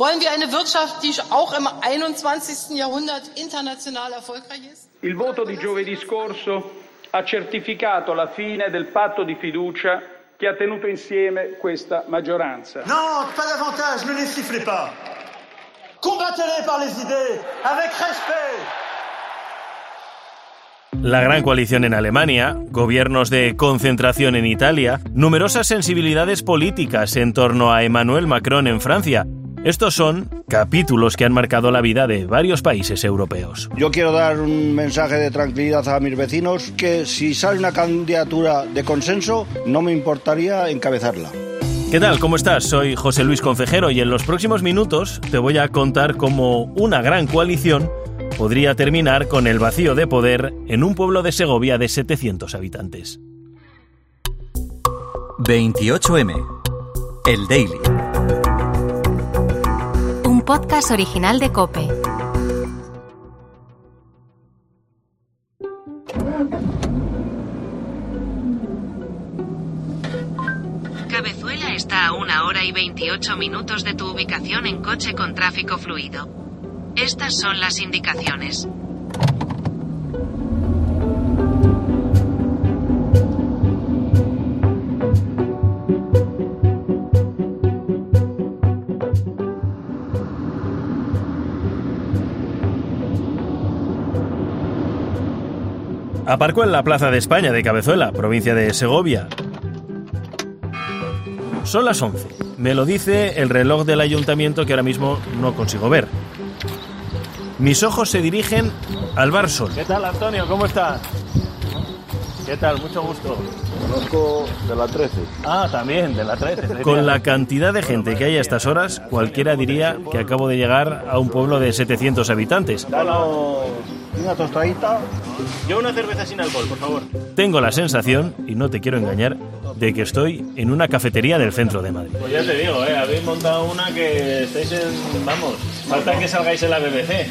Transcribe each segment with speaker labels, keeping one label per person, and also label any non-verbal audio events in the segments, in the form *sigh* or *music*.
Speaker 1: Wollen wir eine Wirtschaft, die auch im 21. Jahrhundert international erfolgreich ist?
Speaker 2: Il voto di giovedì scorso ha certificato la fine del patto di fiducia che ha tenuto insieme questa maggioranza.
Speaker 3: Non, pas davantage, ne les sifflez pas. Combattez-les par les idées, avec respect.
Speaker 4: La gran coalición en Alemania, gobiernos de concentración en Italia, numerosas sensibilidades políticas en torno a Emmanuel Macron en Francia. Estos son capítulos que han marcado la vida de varios países europeos.
Speaker 5: Yo quiero dar un mensaje de tranquilidad a mis vecinos que si sale una candidatura de consenso no me importaría encabezarla.
Speaker 4: ¿Qué tal? ¿Cómo estás? Soy José Luis Concejero y en los próximos minutos te voy a contar cómo una gran coalición podría terminar con el vacío de poder en un pueblo de Segovia de 700 habitantes.
Speaker 6: 28M. El Daily.
Speaker 7: Podcast original de Cope.
Speaker 8: Cabezuela está a una hora y 28 minutos de tu ubicación en coche con tráfico fluido. Estas son las indicaciones.
Speaker 4: Aparcó en la Plaza de España de Cabezuela, provincia de Segovia. Son las 11. Me lo dice el reloj del ayuntamiento que ahora mismo no consigo ver. Mis ojos se dirigen al Bar Sol. ¿Qué tal, Antonio? ¿Cómo estás? ¿Qué tal? Mucho gusto.
Speaker 5: Conozco de la 13.
Speaker 4: Ah, también, de la 13. Con la cantidad de gente que hay a estas horas, cualquiera diría que acabo de llegar a un pueblo de 700 habitantes.
Speaker 5: Danos una tostadita.
Speaker 4: Yo una cerveza sin alcohol, por favor. Tengo la sensación, y no te quiero engañar, de que estoy en una cafetería del centro de Madrid.
Speaker 9: Pues ya te digo, ¿eh? habéis montado una que estáis en... Vamos, falta que salgáis en la BBC.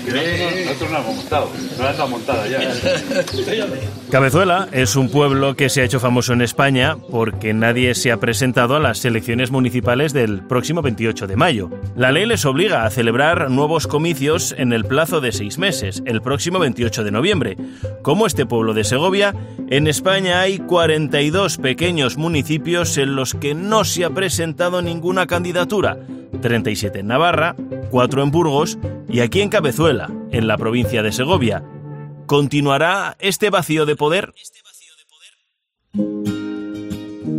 Speaker 10: Nosotros no hemos montado, no está montada ya. *laughs*
Speaker 4: Cabezuela es un pueblo que se ha hecho famoso en España porque nadie se ha presentado a las elecciones municipales del próximo 28 de mayo. La ley les obliga a celebrar nuevos comicios en el plazo de seis meses, el próximo 28 de noviembre. Como este pueblo de Segovia, en España hay 42 pequeños municipios en los que no se ha presentado ninguna candidatura. 37 en Navarra, 4 en Burgos y aquí en Cabezuela, en la provincia de Segovia. ¿Continuará este vacío de poder?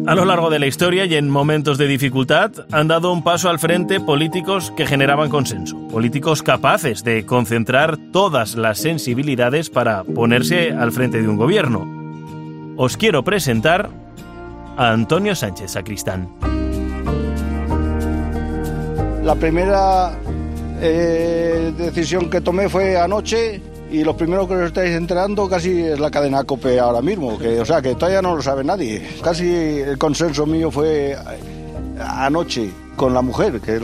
Speaker 4: A lo largo de la historia y en momentos de dificultad han dado un paso al frente políticos que generaban consenso, políticos capaces de concentrar todas las sensibilidades para ponerse al frente de un gobierno. Os quiero presentar a Antonio Sánchez Sacristán.
Speaker 5: La primera eh, decisión que tomé fue anoche y lo primero que os estáis enterando casi es la cadena COPE ahora mismo, que, o sea que todavía no lo sabe nadie. Casi el consenso mío fue anoche con la mujer, que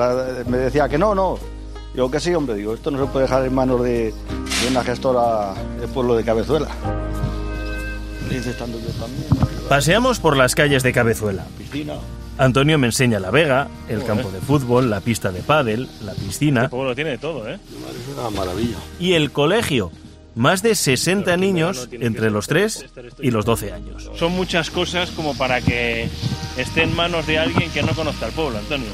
Speaker 5: me decía que no, no. Digo que sí, hombre, digo, esto no se puede dejar en manos de, de una gestora del pueblo de Cabezuela. Estando yo también,
Speaker 4: Paseamos por las calles de Cabezuela.
Speaker 5: piscina.
Speaker 4: Antonio me enseña la vega, el campo de fútbol, la pista de pádel, la piscina
Speaker 9: Pueblo tiene de todo, ¿eh?
Speaker 5: Es una maravilla.
Speaker 4: y el colegio. Más de 60 niños entre los 3 y los 12 años.
Speaker 9: Son muchas cosas como para que esté en manos de alguien que no conozca el pueblo, Antonio.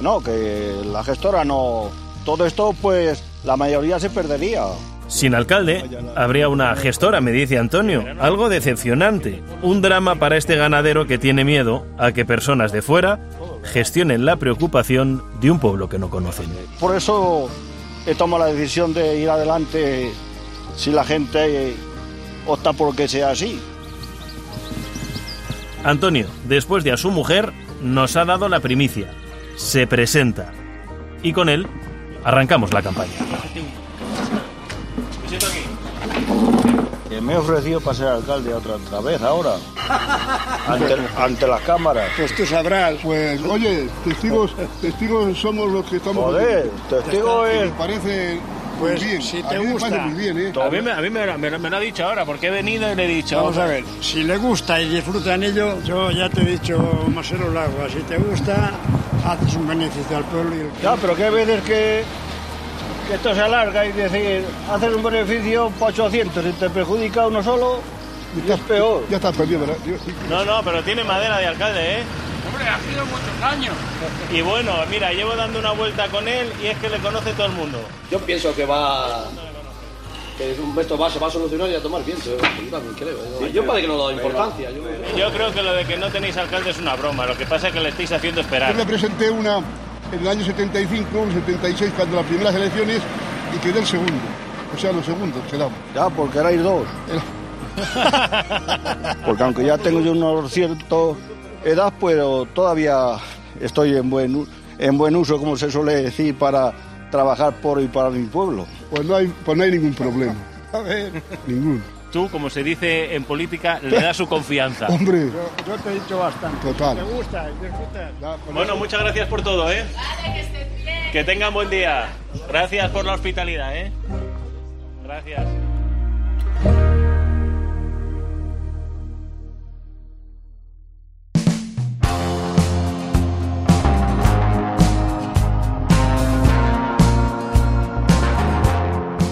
Speaker 5: No, que la gestora no... Todo esto, pues, la mayoría se perdería.
Speaker 4: Sin alcalde, habría una gestora, me dice Antonio. Algo decepcionante. Un drama para este ganadero que tiene miedo a que personas de fuera gestionen la preocupación de un pueblo que no conocen.
Speaker 5: Por eso he tomado la decisión de ir adelante si la gente opta por que sea así.
Speaker 4: Antonio, después de a su mujer, nos ha dado la primicia. Se presenta. Y con él, arrancamos la campaña.
Speaker 5: Que me he ofrecido para ser alcalde otra, otra vez ahora. Ante, ante las cámaras.
Speaker 11: Pues tú sabrás, pues oye, testigos, testigos somos los que estamos.
Speaker 5: Joder, testigo
Speaker 11: Me
Speaker 5: es...
Speaker 11: parece
Speaker 12: Pues,
Speaker 11: muy bien.
Speaker 12: si
Speaker 11: A
Speaker 12: te
Speaker 11: mí me
Speaker 12: gusta.
Speaker 11: bien, ¿eh?
Speaker 9: A mí, me, a mí me, me- me lo ha dicho ahora, porque he venido y le he dicho...
Speaker 12: Vamos a ver, si le gusta y disfruta en ello, yo ya te he dicho, Marcelo Lagua, si te gusta,
Speaker 11: haces un beneficio al pueblo y el
Speaker 5: Ya, pero que hay veces que, que esto se alarga y decir, haces un beneficio para 800 y te perjudica uno solo, y es peor.
Speaker 11: Ya está perdido, ¿verdad? Yo-
Speaker 9: No, no, pero tiene madera de alcalde, ¿eh?
Speaker 2: Hombre, ha sido muchos años.
Speaker 9: Y bueno, mira, llevo dando una vuelta con él y es que le conoce todo el mundo.
Speaker 12: Yo pienso que va. Que esto va, se va a solucionar y a tomar viento. ¿eh? Yo también creo. ¿eh? Yo parece que no le doy importancia. Yo...
Speaker 9: Yo creo que lo de que no tenéis alcalde es una broma. Lo que pasa es que le estáis haciendo
Speaker 11: Yo
Speaker 9: esperar.
Speaker 11: le presenté una en el año 75, 76, cuando las primeras elecciones, y quedé el segundo. O sea, los segundos quedamos.
Speaker 5: Ya, porque erais dos. Porque aunque ya tengo yo una cierta edad, pero todavía estoy en buen, u- en buen uso, como se suele decir, para trabajar por y para mi pueblo.
Speaker 11: Pues no hay, pues no hay ningún problema. *laughs*
Speaker 5: A ver.
Speaker 11: Ninguno.
Speaker 9: Tú, como se dice en política, le das su confianza. *laughs*
Speaker 11: Hombre,
Speaker 5: Yo te he dicho bastante.
Speaker 11: Total.
Speaker 5: gusta? disfrutas?
Speaker 9: Bueno, muchas gracias por todo, ¿eh? Que tengan buen día. Gracias por la hospitalidad, ¿eh? Gracias.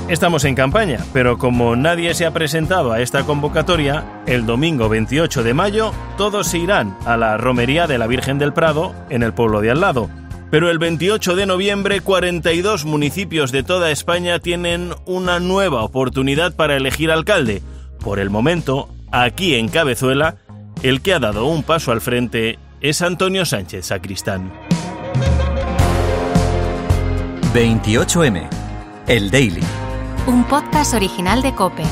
Speaker 4: Estamos en campaña, pero como nadie se ha presentado a esta convocatoria, el domingo 28 de mayo todos se irán a la romería de la Virgen del Prado en el pueblo de al lado. Pero el 28 de noviembre 42 municipios de toda España tienen una nueva oportunidad para elegir alcalde. Por el momento, aquí en Cabezuela, el que ha dado un paso al frente es Antonio Sánchez Sacristán.
Speaker 6: 28M. El Daily.
Speaker 7: Un podcast original de Cope.